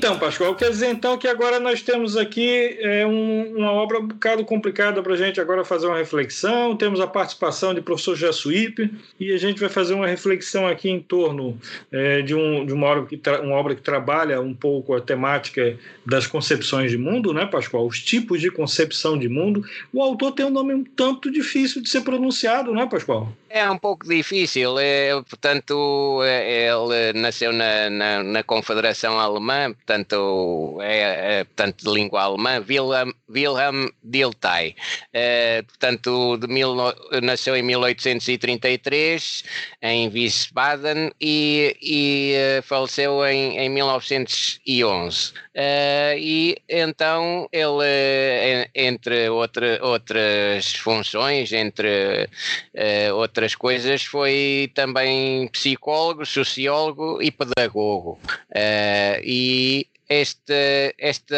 Então, Pascoal, quer dizer então que agora nós temos aqui é, um, uma obra um bocado complicada para a gente agora fazer uma reflexão. Temos a participação de professor Jassuípe e a gente vai fazer uma reflexão aqui em torno é, de, um, de uma, obra que uma obra que trabalha um pouco a temática das concepções de mundo, né, Pascoal? Os tipos de concepção de mundo. O autor tem um nome um tanto difícil de ser pronunciado, não é, Pascoal? É um pouco difícil, é, portanto, é, ele nasceu na, na, na Confederação Alemã, portanto, é, é, portanto, de língua alemã, Wilhelm, Wilhelm Dilthey. É, portanto, de mil, nasceu em 1833 em Wiesbaden e, e uh, faleceu em, em 1911. Uh, e então ele, entre outra, outras funções, entre uh, outras coisas, foi também psicólogo, sociólogo e pedagogo. Uh, e este, este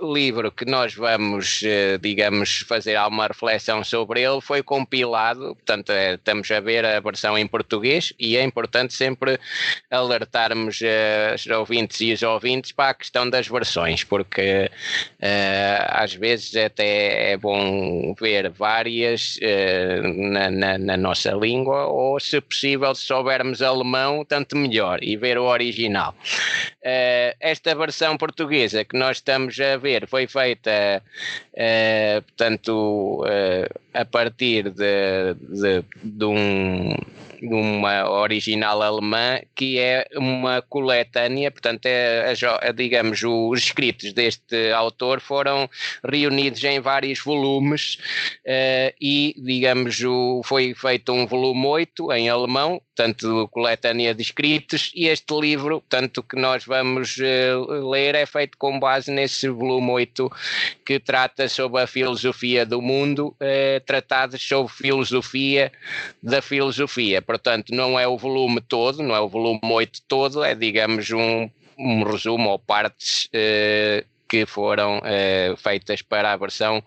livro que nós vamos, eh, digamos, fazer alguma reflexão sobre ele foi compilado, portanto, é, estamos a ver a versão em português e é importante sempre alertarmos uh, os ouvintes e os ouvintes para a questão das versões, porque uh, às vezes até é bom ver várias uh, na, na, na, nossa língua ou, se possível, se soubermos alemão, tanto melhor, e ver o original. Uh, esta versão portuguesa que nós estamos a ver foi feita, uh, portanto, uh, a partir de, de, de um uma original alemã que é uma coletânea, portanto, é, digamos, os escritos deste autor foram reunidos em vários volumes uh, e, digamos, o, foi feito um volume 8 em alemão, portanto, coletânea de escritos, e este livro, tanto que nós vamos uh, ler, é feito com base nesse volume 8 que trata sobre a filosofia do mundo, uh, tratados sobre filosofia da filosofia. Portanto não é o volume todo, não é o volume 8 todo, é digamos um, um resumo ou partes eh, que foram eh, feitas para a versão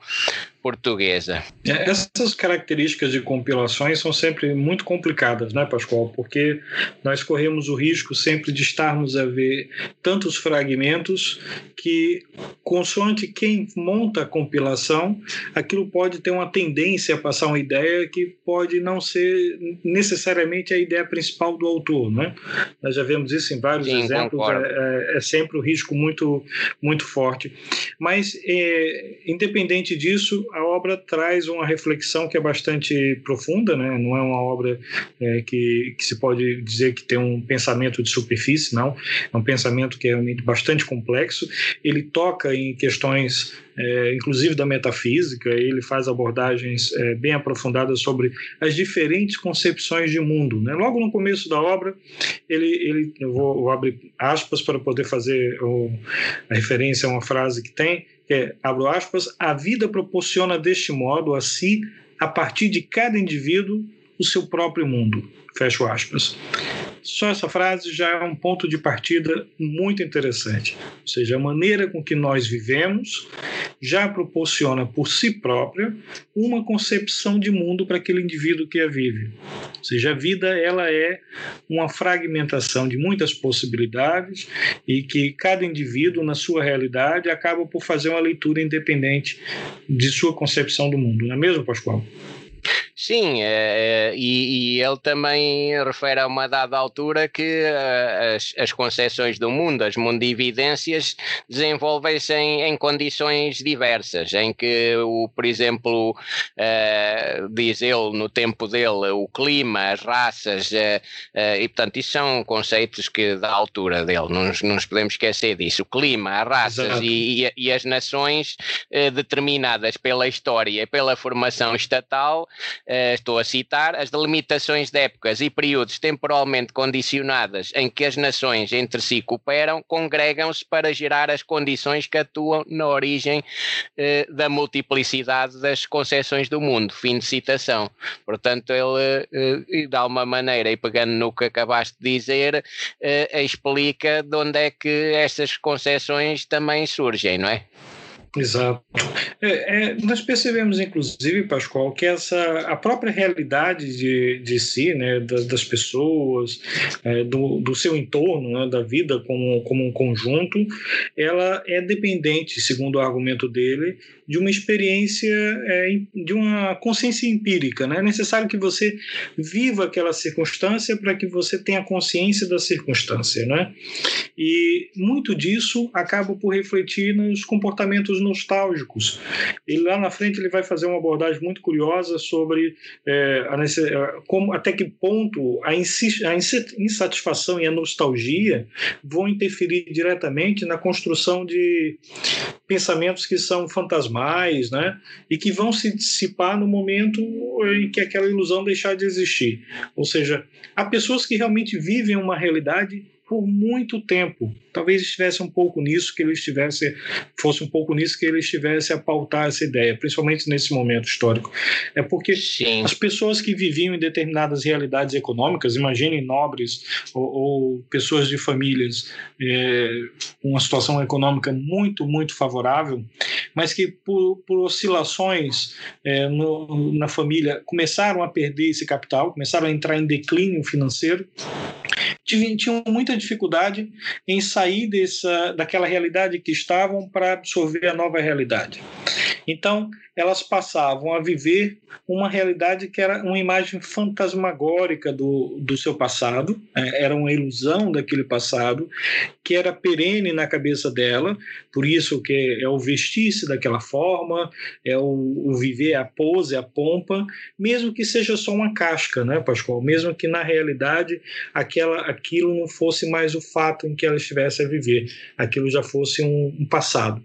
portuguesa. É, essas características de compilações são sempre muito complicadas, né, Pascoal? Porque nós corremos o risco sempre de estarmos a ver tantos fragmentos que, consoante quem monta a compilação, aquilo pode ter uma tendência a passar uma ideia que pode não ser necessariamente a ideia principal do autor, né? Nós já vemos isso em vários Sim, exemplos, é, é, é, sempre um risco muito, muito forte. Mas, é, independente disso, a obra traz uma reflexão que é bastante profunda, né? não é uma obra é, que, que se pode dizer que tem um pensamento de superfície, não. É um pensamento que é bastante complexo. Ele toca em questões, é, inclusive da metafísica, ele faz abordagens é, bem aprofundadas sobre as diferentes concepções de mundo. Né? Logo no começo da obra, ele, ele eu vou, vou abrir aspas para poder fazer o, a referência a uma frase que tem é, abro aspas, a vida proporciona deste modo a si, a partir de cada indivíduo, o seu próprio mundo. Fecho aspas. Só essa frase já é um ponto de partida muito interessante. Ou seja, a maneira com que nós vivemos já proporciona por si própria uma concepção de mundo para aquele indivíduo que a vive. Ou seja, a vida ela é uma fragmentação de muitas possibilidades e que cada indivíduo na sua realidade acaba por fazer uma leitura independente de sua concepção do mundo. Não é mesmo, Pascoal? Sim, é, e, e, ele também refere a uma dada altura que uh, as, as concepções do mundo, as mundividências, desenvolvem-se em, em, condições diversas, em que, o, por exemplo, uh, diz ele, no tempo dele, o clima, as raças, uh, e portanto, isso são conceitos que da altura dele, não nos, não nos podemos esquecer disso. O clima, as raças e, e, e, as nações determinadas pela história e pela formação estatal uh, estou a citar, as delimitações de épocas e períodos temporalmente condicionadas em que as nações entre si cooperam congregam-se para gerar as condições que atuam na origem uh, da multiplicidade das concepções do mundo. Fim de citação. Portanto, ele, uh, de alguma maneira, e pegando no que acabaste de dizer, explica de onde é que essas concepções também surgem, não é? Exato. É, é, nós percebemos, inclusive, Pascoal, que essa, a própria realidade de, de si, né, das, das pessoas, é, do, do seu entorno, né, da vida como, como um conjunto, ela é dependente, segundo o argumento dele, de uma experiência, é, de uma consciência empírica. Né? É necessário que você viva aquela circunstância para que você tenha consciência da circunstância. Né? E muito disso acaba por refletir nos comportamentos nostálgicos. E lá na frente ele vai fazer uma abordagem muito curiosa sobre é, a, como, até que ponto a, a insatisfação e a nostalgia vão interferir diretamente na construção de pensamentos que são fantasmais, né? E que vão se dissipar no momento em que aquela ilusão deixar de existir. Ou seja, há pessoas que realmente vivem uma realidade por muito tempo. Talvez estivesse um pouco nisso que ele estivesse, fosse um pouco nisso que ele estivesse a pautar essa ideia, principalmente nesse momento histórico. É porque Sim. as pessoas que viviam em determinadas realidades econômicas, imaginem nobres ou, ou pessoas de famílias é, uma situação econômica muito, muito favorável, mas que por, por oscilações é, no, na família começaram a perder esse capital, começaram a entrar em declínio financeiro tinham muita dificuldade em sair dessa, daquela realidade que estavam para absorver a nova realidade. Então, elas passavam a viver uma realidade que era uma imagem fantasmagórica do, do seu passado, é, era uma ilusão daquele passado, que era perene na cabeça dela, por isso que é o vestir-se daquela forma, é o, o, viver a pose, a pompa, mesmo que seja só uma casca, né, Pascoal? Mesmo que na realidade aquela, aquilo não fosse mais o fato em que ela estivesse a viver, aquilo já fosse um, um passado.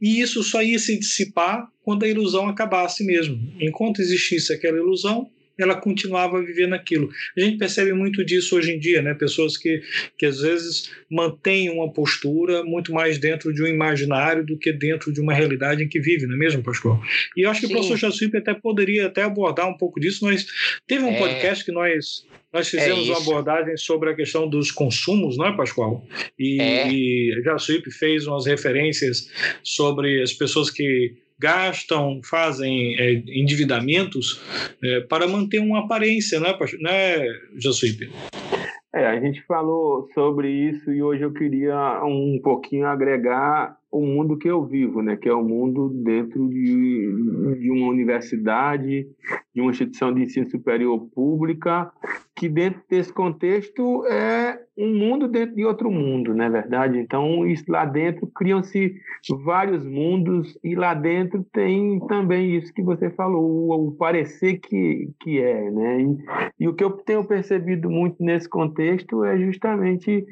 E isso só ia se dissipar quando a ilusão acabasse mesmo. Enquanto existisse aquela ilusão, ela continuava a viver naquilo. A gente percebe muito disso hoje em dia, né? Pessoas que, que às vezes mantêm uma postura muito mais dentro de um imaginário do que dentro de uma realidade em que vive, não é mesmo, Pascoal? E eu acho que Sim. o professor Jacipe até poderia até abordar um pouco disso. Nós teve um é... podcast que nós nós é fizemos é uma abordagem sobre a questão dos consumos, não é, Pascoal? E, é. e Jacipe fez umas referências sobre as pessoas que gastam, fazem é, endividamentos é, para manter uma aparência, né, né Josuípe? É, a gente falou sobre isso e hoje eu queria um pouquinho agregar o mundo que eu vivo, né? Que é o mundo dentro de, de uma universidade, de uma instituição de ensino superior pública, que dentro desse contexto é um mundo dentro de outro mundo, não é verdade? Então, isso lá dentro criam-se vários mundos e lá dentro tem também isso que você falou, o, parecer que, que é, né? E, e, o que eu tenho percebido muito nesse contexto é justamente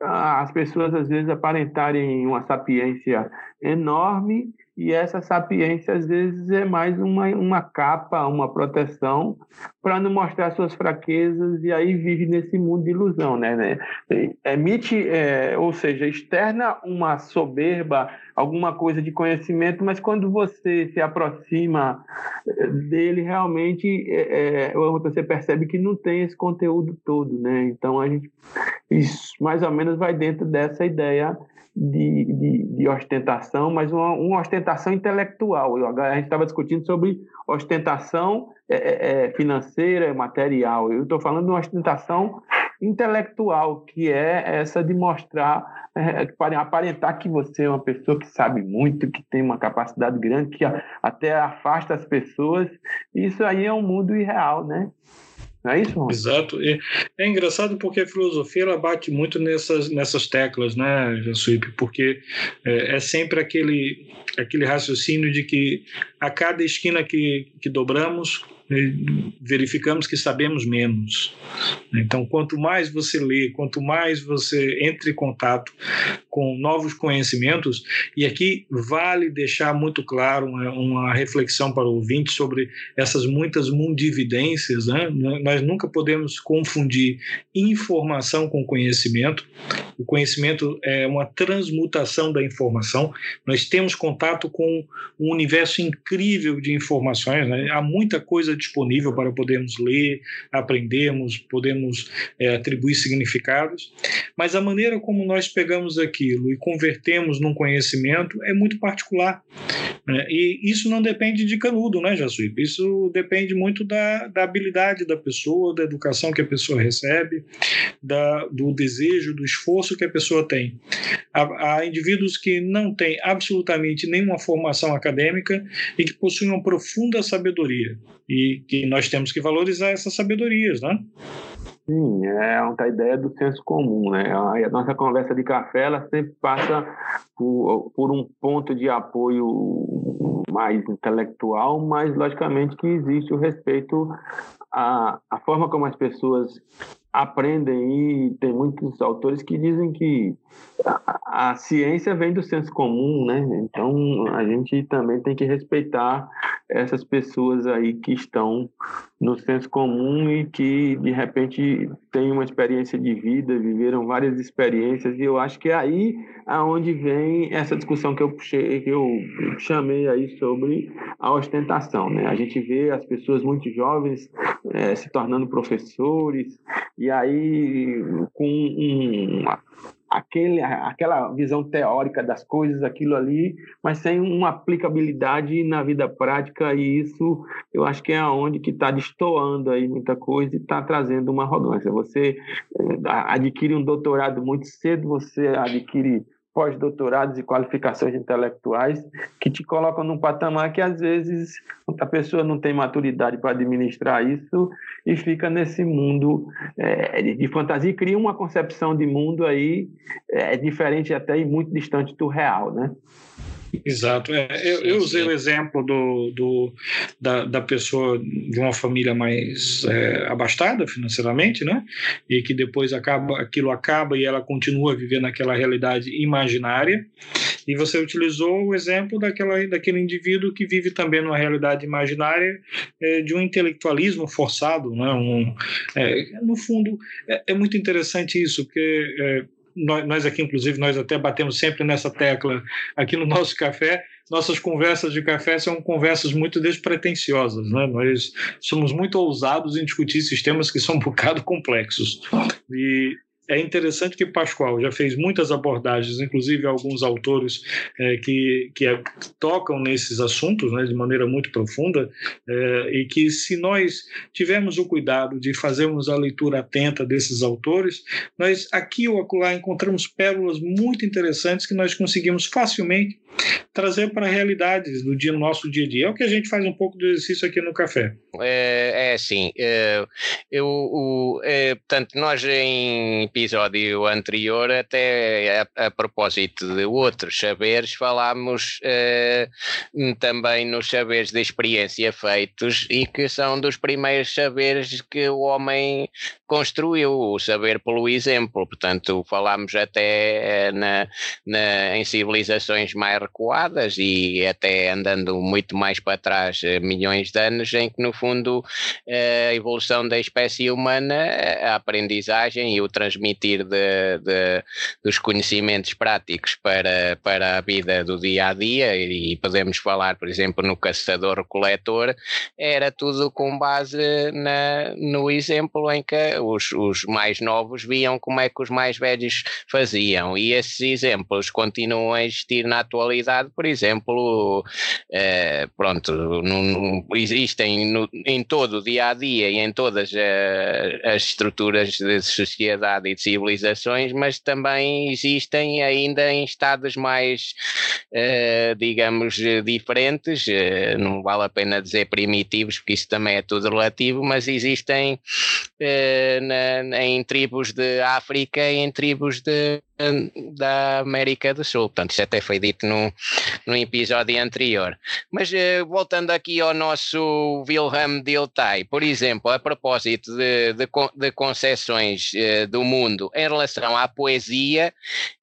as pessoas às vezes aparentarem uma sapiência enorme e essa sapiência às vezes é mais uma, uma capa, uma proteção para não mostrar suas fraquezas e aí vive nesse mundo de ilusão, né? né? Emite, é, ou seja, externa uma soberba, alguma coisa de conhecimento, mas quando você se aproxima é, dele, realmente é, é, você percebe que não tem esse conteúdo todo, né? Então a gente mais ou menos vai dentro dessa ideia de, de, de ostentação, mas uma, uma, ostentação intelectual. A gente estava discutindo sobre ostentação é, é, é financeira, material. Eu estou falando de uma ostentação intelectual, que é essa de mostrar, é, aparentar que você é uma pessoa que sabe muito, que tem uma capacidade grande, que até afasta as pessoas. Isso aí é um mundo irreal, né? Não é isso? Exato. E é engraçado porque a filosofia ela bate muito nessas, nessas teclas, né, Jansuípe? Porque é, é, sempre aquele, aquele raciocínio de que a cada esquina que, que dobramos, verificamos que sabemos menos. Então, quanto mais você lê, quanto mais você entra em contato com novos conhecimentos, e aqui vale deixar muito claro uma, uma reflexão para o ouvinte sobre essas muitas mundividências, né? nós nunca podemos confundir informação com conhecimento. O conhecimento é uma transmutação da informação. Nós temos contato com um universo incrível de informações, né? há muita coisa disponível para podermos ler, aprendermos, podemos é, atribuir significados, mas a maneira como nós pegamos aquilo e convertemos num conhecimento é muito particular. Né? E isso não depende de canudo, né, Jacuípe? Isso depende muito da, da habilidade da pessoa, da educação que a pessoa recebe, da, do desejo, do esforço que a pessoa tem. Há, há indivíduos que não têm absolutamente nenhuma formação acadêmica e que possuem uma profunda sabedoria e que nós temos que valorizar essas sabedorias, né? Sim, é a ideia do senso comum, né? A nossa conversa de café, ela sempre passa por, por um ponto de apoio mais intelectual, mas logicamente que existe o respeito à, à forma como as pessoas aprendem e tem muitos autores que dizem que a, a, ciência vem do senso comum, né? Então a gente também tem que respeitar essas pessoas aí que estão no senso comum e que de repente têm uma experiência de vida, viveram várias experiências e eu acho que é aí aonde vem essa discussão que eu puxei, que eu chamei aí sobre a ostentação, né? A gente vê as pessoas muito jovens é, se tornando professores e aí com um, aquele, aquela visão teórica das coisas, aquilo ali, mas sem uma aplicabilidade na vida prática e isso eu acho que é aonde que está destoando aí muita coisa e está trazendo uma arrogância. Você eh, adquire um doutorado muito cedo, você adquire pós-doutorados e qualificações intelectuais que te colocam num patamar que às vezes a pessoa não tem maturidade para administrar isso e fica nesse mundo é, de fantasia e cria uma concepção de mundo aí é, diferente até e muito distante do real, né? Exato. É, eu, eu, usei o exemplo do, do, da, da pessoa de uma família mais é, abastada financeiramente, né? E que depois acaba, aquilo acaba e ela continua vivendo naquela realidade imaginária. E você utilizou o exemplo daquela, daquele indivíduo que vive também numa realidade imaginária é, de um intelectualismo forçado, né? Um, é, no fundo, é, é, muito interessante isso, porque é, nós, aqui, inclusive, nós até batemos sempre nessa tecla aqui no nosso café. Nossas conversas de café são conversas muito despretensiosas, né? Nós somos muito ousados em discutir sistemas que são um bocado complexos. E é interessante que Pascoal já fez muitas abordagens, inclusive alguns autores é, que, que é, tocam nesses assuntos né, de maneira muito profunda, é, e que se nós tivermos o cuidado de fazermos a leitura atenta desses autores, nós aqui ou acolá encontramos pérolas muito interessantes que nós conseguimos facilmente trazer para realidades do dia, nosso dia a dia. É o que a gente faz um pouco do exercício aqui no café. É, é é, eu, o, é, portanto, nós em episódio anterior, até a, a propósito de outros saberes, falámos é, também nos saberes de experiência feitos e que são dos primeiros saberes que o homem construiu, o saber pelo exemplo. Portanto, falámos até na, na, em civilizações mais recuadas e até andando muito mais para trás, eh, milhões de anos, em que no fundo eh, a evolução da espécie humana, a aprendizagem e o transmitir de, de, dos conhecimentos práticos para, para a vida do dia a dia, e podemos falar, por exemplo, no caçador-coletor, era tudo com base na, no exemplo em que os, os mais novos viam como é que os mais velhos faziam, e esses exemplos continuam a existir na atualidade realidade, por exemplo, eh, pronto, existem no, em todo o dia a dia e em todas eh, as estruturas de sociedade e de civilizações, mas também existem ainda em estados mais, eh, digamos, diferentes, não vale a pena dizer primitivos, porque isso também é tudo relativo, mas existem na, em tribos de África e em tribos de da América do Sul. Portanto, isso até foi dito num, num episódio anterior. Mas uh, voltando aqui ao nosso Wilhelm Dilthey, por exemplo, a propósito de, de, de concessões uh, do mundo em relação à poesia,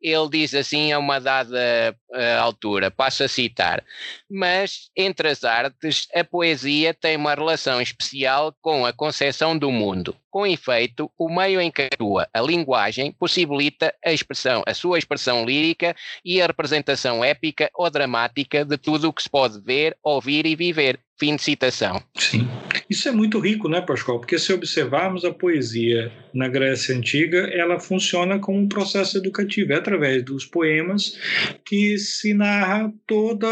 ele diz assim a uma dada uh, altura, passo a citar, mas entre as artes, a poesia tem uma relação especial com a concepção do mundo. Com efeito, o meio em que atua a linguagem possibilita a expressão, a sua expressão lírica e a representação épica ou dramática de tudo o que se pode ver, ouvir e viver. Fim de citação. Sim. Isso é muito rico, né, Pascoal? Porque se observarmos a poesia na Grécia Antiga, ela funciona como um processo educativo, é através dos poemas que se narra toda,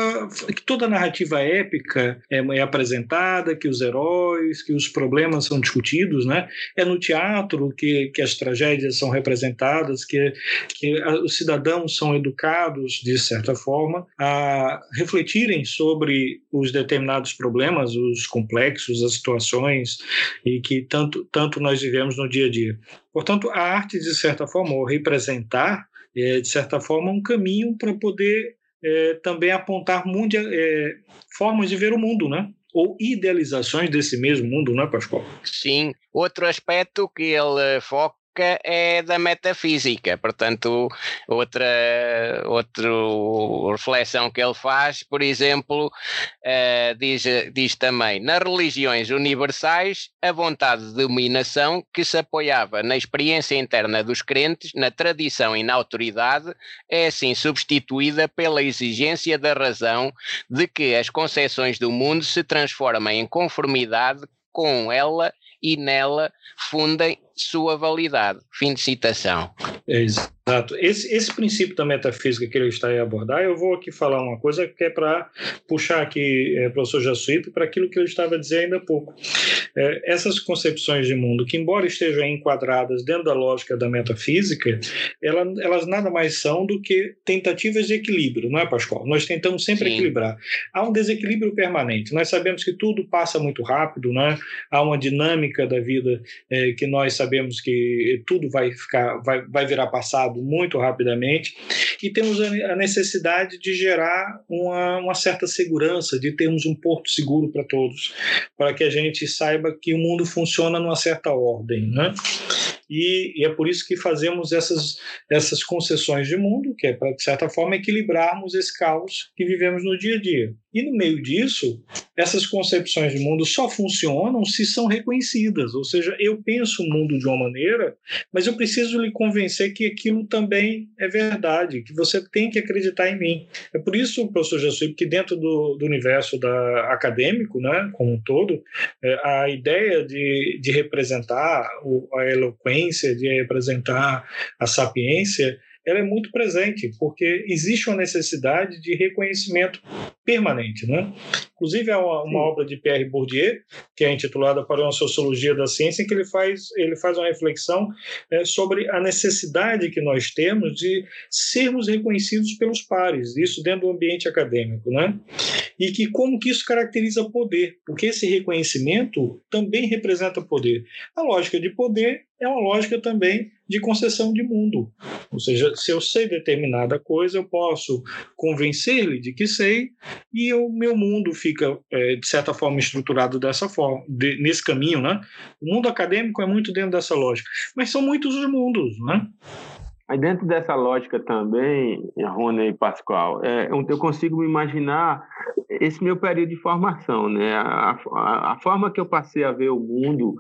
que toda a narrativa épica é, é apresentada, que os heróis, que os problemas são discutidos, né? É no teatro que, que as tragédias são representadas, que, que os cidadãos são educados, de certa forma, a refletirem sobre os determinados problemas, os complexos, as situações situações e que tanto, tanto nós vivemos no dia a dia. Portanto, a arte, de certa forma, ou representar, é, de certa forma, um caminho para poder é, também apontar mundia, é, formas de ver o mundo, né? ou idealizações desse mesmo mundo, não é, Pascoal? Sim. Outro aspecto que ele foca é da metafísica, portanto, outra, outra reflexão que ele faz, por exemplo, uh, diz, diz também, nas religiões universais, a vontade de dominação que se apoiava na experiência interna dos crentes, na tradição e na autoridade, é assim substituída pela exigência da razão de que as concepções do mundo se transformem em conformidade com ela e nela fundem sua validade. Fim de citação. Exato. Esse, esse princípio da metafísica que ele está a abordar, eu vou aqui falar uma coisa que é para puxar aqui, é, professor Jassuípe, para aquilo que ele estava dizendo ainda há pouco. É, essas concepções de mundo, que embora estejam enquadradas dentro da lógica da metafísica, ela, elas nada mais são do que tentativas de equilíbrio, não é, Pascoal? Nós tentamos sempre Sim. equilibrar. Há um desequilíbrio permanente. Nós sabemos que tudo passa muito rápido, né? há uma dinâmica da vida é, que nós sabemos que tudo vai ficar, vai, vai virar passado muito rapidamente, e temos a necessidade de gerar uma, uma certa segurança, de termos um porto seguro para todos, para que a gente saiba que o mundo funciona numa certa ordem, né? E, e, é por isso que fazemos essas, essas concessões de mundo, que é para, de certa forma, equilibrarmos esse caos que vivemos no dia a dia. E no meio disso, essas concepções de mundo só funcionam se são reconhecidas. Ou seja, eu penso o mundo de uma maneira, mas eu preciso lhe convencer que aquilo também é verdade, que você tem que acreditar em mim. É por isso, professor Jesus, que dentro do, do universo da, acadêmico, né, como um todo, é, a ideia de, de representar o, a eloquência, de representar a sapiência, ela é muito presente, porque existe uma necessidade de reconhecimento permanente. Né? Inclusive, há uma, uma obra de Pierre Bourdieu, que é intitulada Para uma Sociologia da Ciência, em que ele faz, ele faz uma reflexão é, sobre a necessidade que nós temos de sermos reconhecidos pelos pares, isso dentro do ambiente acadêmico. Né? E que como que isso caracteriza poder, porque esse reconhecimento também representa poder. A lógica de poder é uma lógica também de concessão de mundo. Ou seja, se eu sei determinada coisa, eu posso convencer-lhe de que sei, e o meu mundo fica, é, de certa forma, estruturado dessa forma, de, nesse caminho. Né? O mundo acadêmico é muito dentro dessa lógica, mas são muitos os mundos. Né? Aí dentro dessa lógica também, Rony e Pascoal, é, eu consigo me imaginar esse meu período de formação, né? A, a, a forma que eu passei a ver o mundo,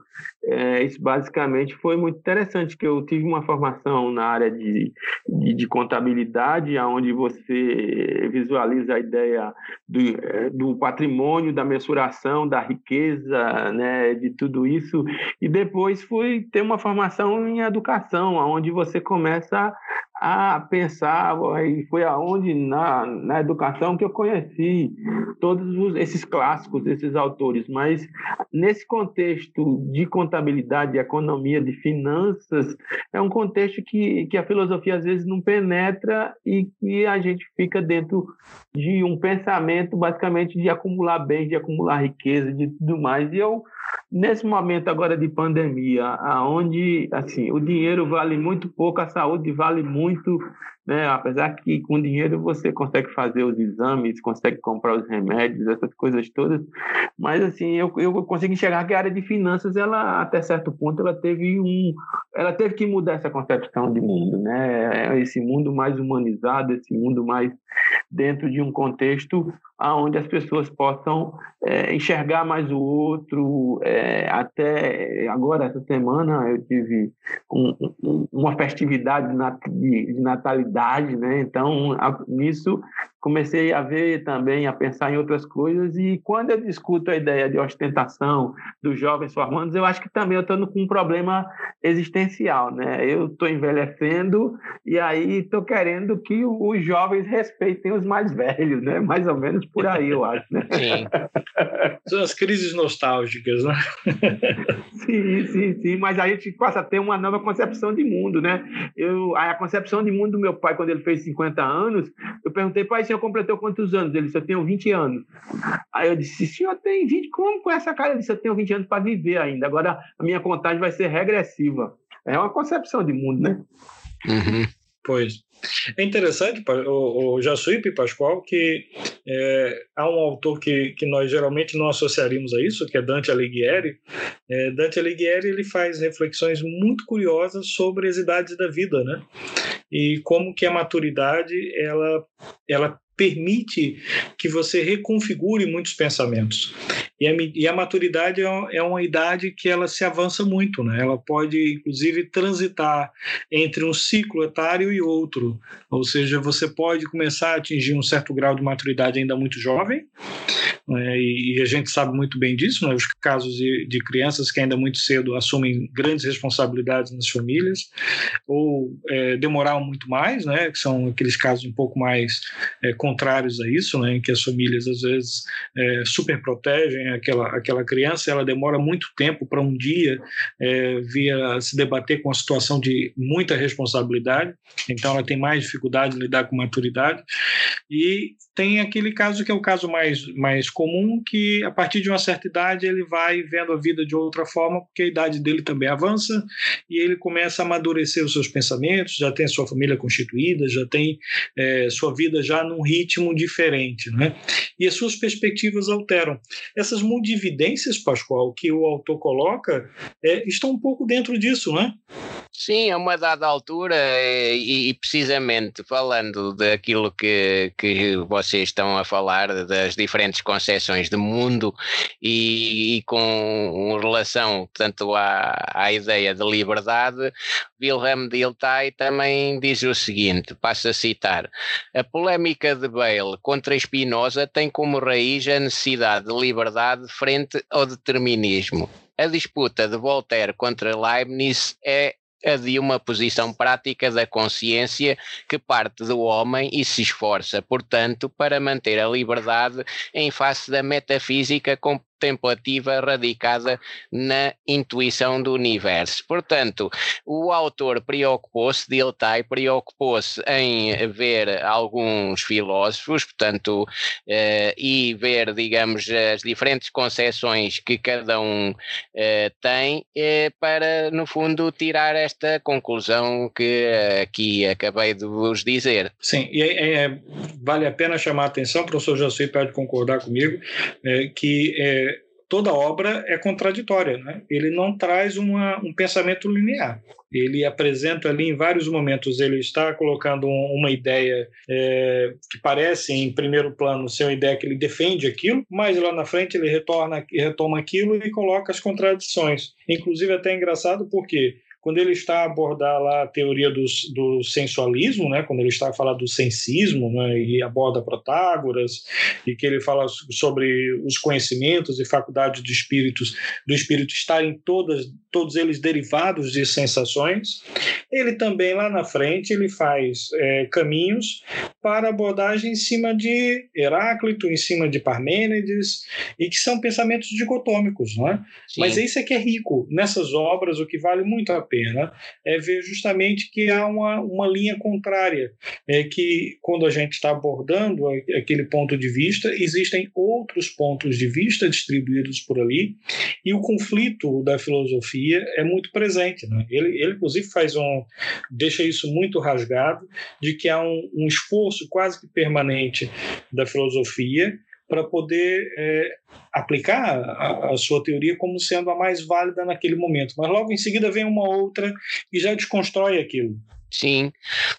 é, isso basicamente foi muito interessante, que eu tive uma formação na área de, de, de contabilidade, onde você visualiza a ideia do, é, do patrimônio, da mensuração, da riqueza, né? De tudo isso, e depois fui ter uma formação em educação, onde você começa da a pensar, e foi aonde na, na educação que eu conheci todos os, esses clássicos, esses autores, mas nesse contexto de contabilidade, de economia, de finanças, é um contexto que, que a filosofia às vezes não penetra e que a gente fica dentro de um pensamento basicamente de acumular bens, de acumular riqueza, de tudo mais, e eu nesse momento agora de pandemia, aonde assim o dinheiro vale muito pouco, a saúde vale muito, muito né? Apesar que com dinheiro você consegue fazer os exames, consegue comprar os remédios, essas coisas todas, mas assim eu, eu consigo enxergar que a área de finanças, ela até certo ponto, ela teve um, ela teve que mudar essa concepção de mundo, né? É esse mundo mais humanizado, esse mundo mais dentro de um contexto onde as pessoas possam é, enxergar mais o outro. É, até agora, essa semana, eu tive um, um, uma festividade de, de, natalidade, né? então, a, nisso comecei a ver também, a pensar em outras coisas, e quando eu discuto a ideia de ostentação dos jovens formandos, eu acho que também eu estou com um problema existencial, né? Eu estou envelhecendo e aí estou querendo que os jovens respeitem os mais velhos, né? Mais ou menos por aí, eu acho, né? Sim. São as crises nostálgicas, né? sim, sim, sim, mas a gente passa a ter uma nova concepção de mundo, né? Eu, a concepção de mundo do meu pai, quando ele fez 50 anos, eu perguntei, pai, senhor completou quantos anos? Ele disse, eu tenho 20 anos. Aí eu disse, senhor tem 20? Como com essa cara? Ele disse, eu tenho 20 anos para viver ainda. Agora a minha contagem vai ser regressiva. É uma concepção de mundo, né? Uhum. Pois. É interessante, o, o Jassuípe Pascoal, que é, há um autor que, que nós geralmente não associaríamos a isso, que é Dante Alighieri. É, Dante Alighieri ele faz reflexões muito curiosas sobre as idades da vida, né? E como que a maturidade ela, ela permite que você reconfigure muitos pensamentos. E a, e a maturidade é, é uma idade que ela se avança muito, né? Ela pode, inclusive, transitar entre um ciclo etário e outro. Ou seja, você pode começar a atingir um certo grau de maturidade ainda muito jovem, né? e a gente sabe muito bem disso, né? os casos de, de, crianças que ainda muito cedo assumem grandes responsabilidades nas famílias, ou é, muito mais, né? que são aqueles casos um pouco mais é, contrários a isso, né? em que as famílias às vezes é, super protegem aquela, aquela criança, ela demora muito tempo para um dia é, vir a se debater com a situação de muita responsabilidade, então ela tem mais dificuldade de lidar com maturidade, e tem aquele caso que é o caso mais, mais comum, que a partir de uma certa idade ele vai vendo a vida de outra forma, porque a idade dele também avança, e ele começa a amadurecer os seus pensamentos, já tem sua família constituída, já tem é, sua vida já num ritmo diferente, né? e as suas perspectivas alteram. Essas mundividências, Pascoal, que o autor coloca, é, estão um pouco dentro disso, não é? Sim, a uma dada altura, eh, e, e, precisamente falando daquilo que, que vocês estão a falar, das diferentes concepções de mundo e, e com relação tanto à, à ideia de liberdade, Wilhelm Dilthey também diz o seguinte, passo a citar, a polémica de Bale contra Spinoza tem como raiz a necessidade de liberdade frente ao determinismo. A disputa de Voltaire contra Leibniz é a de uma posição prática da consciência que parte do homem e se esforça, portanto, para manter a liberdade em face da metafísica contemplativa radicada na intuição do universo. Portanto, o autor preocupou-se, Dilthey preocupou-se em ver alguns filósofos, portanto, eh, e ver, digamos, as diferentes concepções que cada um eh, tem, eh, para, no fundo, tirar esta conclusão que aqui acabei de vos dizer. Sim, e é, é, vale a pena chamar a atenção, o professor Jaci pode concordar comigo, que toda obra é contraditória, né? ele não traz uma, um pensamento linear. Ele apresenta ali em vários momentos, ele está colocando uma ideia é, que parece em primeiro plano ser uma ideia que ele defende aquilo, mas lá na frente ele retorna, retoma aquilo e coloca as contradições. Inclusive até é engraçado porque quando ele está a abordar lá a teoria do, do sensualismo, né, quando ele está a falar do sensismo, né, e aborda Protágoras, e que ele fala sobre os conhecimentos e faculdades do espírito, do espírito estarem todas, todos eles derivados de sensações, ele também lá na frente ele faz é, caminhos para abordagem em cima de Heráclito, em cima de Parmênides, e que são pensamentos dicotômicos, não é? Mas isso é que é rico. Nessas obras, o que vale muito a pena é ver justamente que há uma, uma linha contrária, é que quando a gente está abordando aquele ponto de vista, existem outros pontos de vista distribuídos por ali, e o conflito da filosofia é muito presente. Né? Ele, ele, inclusive, faz um. deixa isso muito rasgado, de que há um, um esforço quase que permanente da filosofia para poder é, aplicar a, a, sua teoria como sendo a mais válida naquele momento. Mas logo em seguida vem uma outra e já desconstrói aquilo. Sim,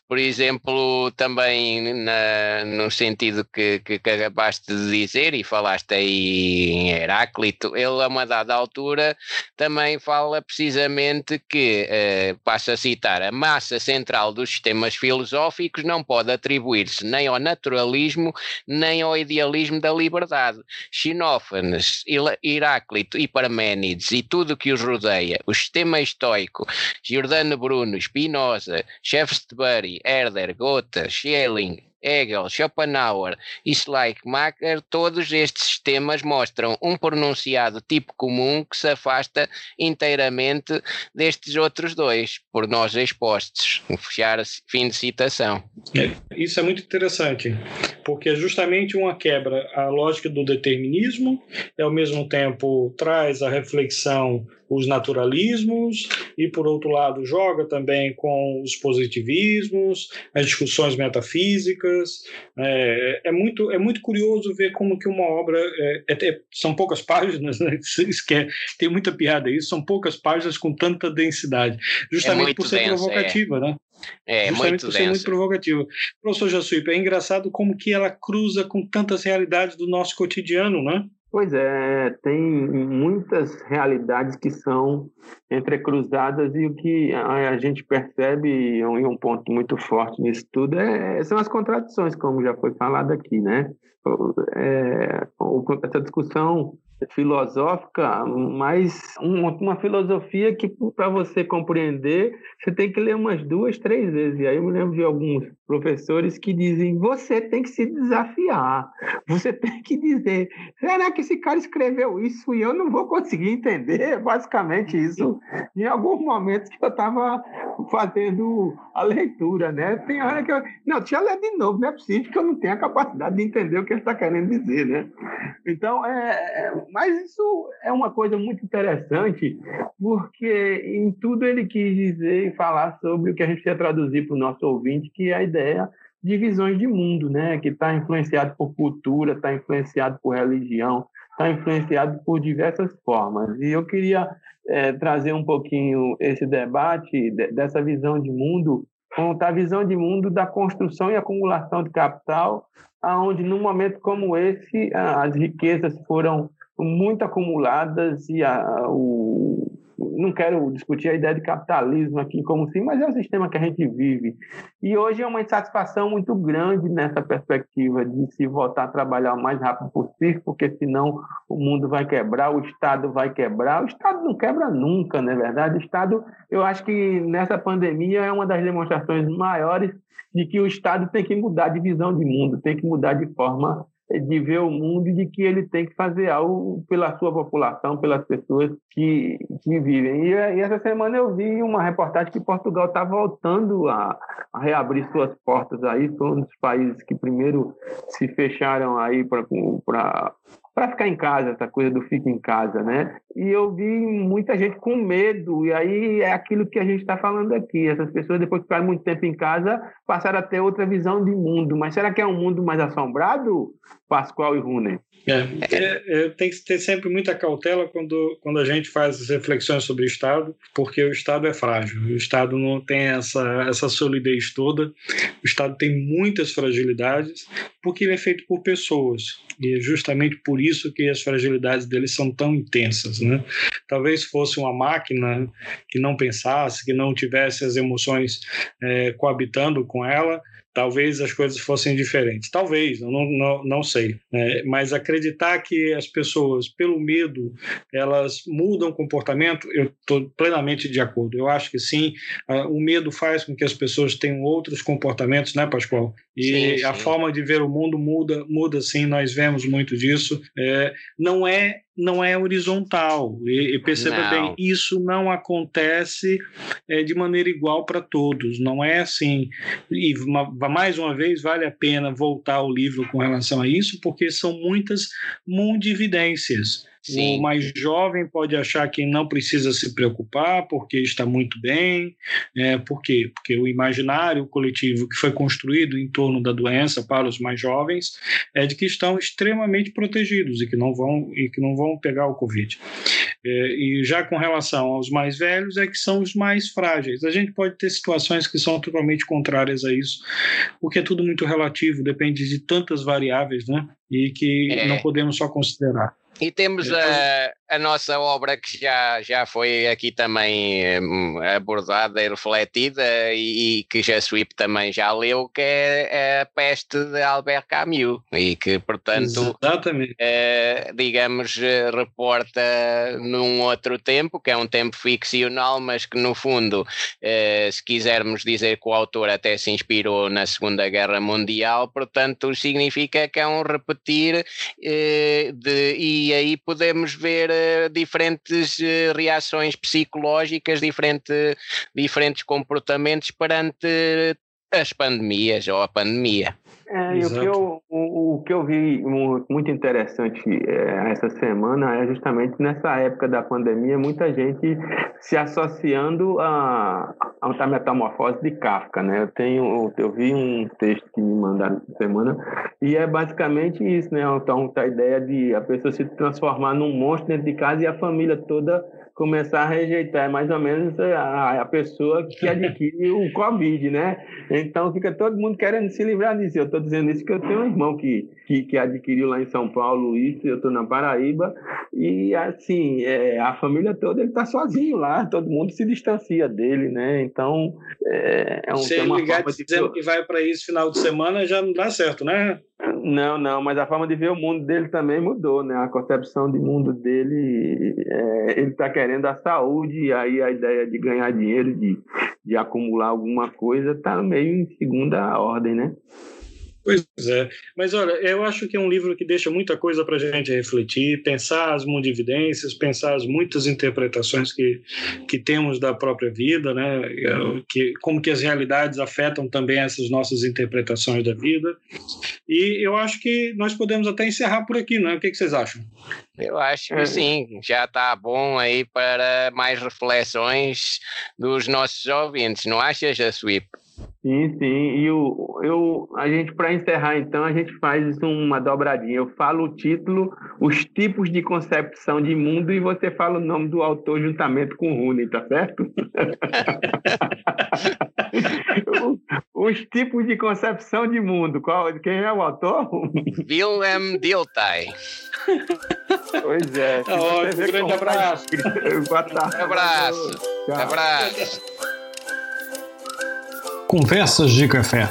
por exemplo, também na, no sentido que, que, acabaste de dizer e falaste aí em Heráclito, ele a uma dada altura também fala precisamente que, eh, passo a citar, a massa central dos sistemas filosóficos não pode atribuir-se nem ao naturalismo nem ao idealismo da liberdade. Xenófanes, Heráclito e Parménides e tudo o que os rodeia, o sistema estoico, Giordano Bruno, Spinoza, Shaftesbury, Herder, Goethe, Schelling, Hegel, Schopenhauer e Schleiermacher, todos estes sistemas mostram um pronunciado tipo comum que se afasta inteiramente destes outros dois, por nós expostos. Fechar fim de citação. É, isso é muito interessante, porque é justamente uma quebra à lógica do determinismo e ao mesmo tempo traz a reflexão os naturalismos e, por outro lado, joga também com os positivismos, as discussões metafísicas. É, é muito, é muito curioso ver como que uma obra é, é, são poucas páginas, né? É, tem muita piada isso, são poucas páginas com tanta densidade, justamente por ser denso, provocativa, né? É, Justamente por ser muito provocativa. Professor Jassuípe, é engraçado como que ela cruza com tantas realidades do nosso cotidiano, né? Pois é, tem muitas realidades que são entrecruzadas e o que a gente percebe, e um ponto muito forte nisso tudo, é, são as contradições, como já foi falado aqui, né? É, essa discussão filosófica, mas uma filosofia que, para você compreender, você tem que ler umas duas, três vezes. E aí eu me lembro de alguns professores que dizem: você tem que se desafiar, você tem que dizer, será que esse cara escreveu isso e eu não vou conseguir entender? Basicamente isso. Em alguns momentos que eu estava fazendo a leitura, né? Tem hora que eu. Não, eu ler de novo, não é possível que eu não tenha a capacidade de entender o que ele está querendo dizer, né? Então, é, é mas isso é uma coisa muito interessante, porque em tudo ele quis dizer e falar sobre o que a gente quer traduzir para o nosso ouvinte, que é a ideia de visões de mundo, né? que está influenciado por cultura, está influenciado por religião, está influenciado por diversas formas. E eu queria é, trazer um pouquinho esse debate dessa visão de mundo, contar a visão de mundo da construção e acumulação de capital, aonde num momento como esse as riquezas foram muito acumuladas e a, o, não quero discutir a ideia de capitalismo aqui como sim, mas é o sistema que a gente vive. E hoje é uma insatisfação muito grande nessa perspectiva de se voltar a trabalhar o mais rápido possível, porque senão o mundo vai quebrar, o Estado vai quebrar. O Estado não quebra nunca, não é verdade? O Estado, eu acho que nessa pandemia é uma das demonstrações maiores de que o Estado tem que mudar de visão de mundo, tem que mudar de forma de ver o mundo e de que ele tem que fazer algo pela sua população, pelas pessoas que, que vivem. E, e essa semana eu vi uma reportagem que Portugal está voltando a, a, reabrir suas portas aí, foi um dos países que primeiro se fecharam aí para para ficar em casa, essa coisa do fica em casa, né? E eu vi muita gente com medo, e aí é aquilo que a gente está falando aqui. Essas pessoas, depois que ficaram muito tempo em casa, passaram a ter outra visão de mundo. Mas será que é um mundo mais assombrado, Pascoal e Runen? É, é, é, tem que ter sempre muita cautela quando, quando a gente faz as reflexões sobre o Estado, porque o Estado é frágil, o Estado não tem essa, essa solidez toda, o Estado tem muitas fragilidades, porque ele é feito por pessoas, e é justamente por isso que as fragilidades dele são tão intensas. Né? Talvez fosse uma máquina que não pensasse, que não tivesse as emoções é, coabitando com ela, talvez as coisas fossem diferentes. Talvez, eu não, não, não sei. Né? Mas acreditar que as pessoas, pelo medo, elas mudam o comportamento, eu estou plenamente de acordo. Eu acho que sim, o medo faz com que as pessoas tenham outros comportamentos, né, Pascoal? E sim, sim. a forma de ver o mundo muda, muda sim, nós vemos muito disso. É, não é não é horizontal. E, e perceba não. bem, isso não acontece é, de maneira igual para todos. Não é assim. E mais uma vez, vale a pena voltar ao livro com relação a isso, porque são muitas mundividências. Sim. O mais jovem pode achar que não precisa se preocupar porque está muito bem. É, por quê? Porque o imaginário coletivo que foi construído em torno da doença para os mais jovens é de que estão extremamente protegidos e que não vão, e que não vão pegar o Covid. É, e já com relação aos mais velhos, é que são os mais frágeis. A gente pode ter situações que são totalmente contrárias a isso, porque é tudo muito relativo, depende de tantas variáveis, né? E que é. não podemos só considerar. E temos a, a nossa obra que já, já foi aqui também hum, abordada e refletida e, e que Sweep também já leu, que é a Peste de Albert Camus e que, portanto, eh, digamos, reporta num outro tempo, que é um tempo ficcional, mas que no fundo, eh, se quisermos dizer que o autor até se inspirou na Segunda Guerra Mundial, portanto, significa que é um repetir eh, de, e aí podemos ver uh, diferentes uh, reações psicológicas, diferente, diferentes comportamentos perante as pandemias ou a pandemia. É, e o que, eu, o, o, que eu vi muito interessante é, essa semana é justamente nessa época da pandemia, muita gente se associando a, a metamorfose de Kafka, né? Eu tenho, eu vi um texto que me mandaram essa semana e é basicamente isso, né? Então, a ideia de a pessoa se transformar num monstro dentro de casa e a família toda começar a rejeitar, é mais ou menos a, a pessoa que adquire o Covid, né? Então fica todo mundo querendo se livrar disso. Eu estou dizendo isso porque eu tenho um irmão que, que, que adquiriu lá em São Paulo isso, eu estou na Paraíba, e assim, é, a família toda ele está sozinho lá, todo mundo se distancia dele, né? Então é, é um Se ele ligar dizendo de... que vai para isso final de semana, já não dá certo, né? Não, não, mas a forma de ver o mundo dele também mudou, né? A concepção de mundo dele, é, ele está querendo a saúde, e aí a ideia de ganhar dinheiro, de, de acumular alguma coisa, está meio em segunda ordem, né? Pois é, mas olha, eu acho que é um livro que deixa muita coisa para a gente refletir, pensar as mundividências, pensar as muitas interpretações que, que temos da própria vida, né? Que, como que as realidades afetam também essas nossas interpretações da vida. E eu acho que nós podemos até encerrar por aqui, né? O que, que vocês acham? Eu acho que é. sim, já está bom aí para mais reflexões dos nossos ouvintes, não achas, Sweep? Sim, sim. E o, eu, a gente, para encerrar, então, a gente faz uma dobradinha. Eu falo o título, os tipos de concepção de mundo, e você fala o nome do autor juntamente com o Rune, tá certo? os tipos de concepção de mundo. Qual, quem é o autor? Wilhelm Dilthey. Pois é. Tá um grande abraço. Boa tarde. Abraço. Abraço. Conversas de Café.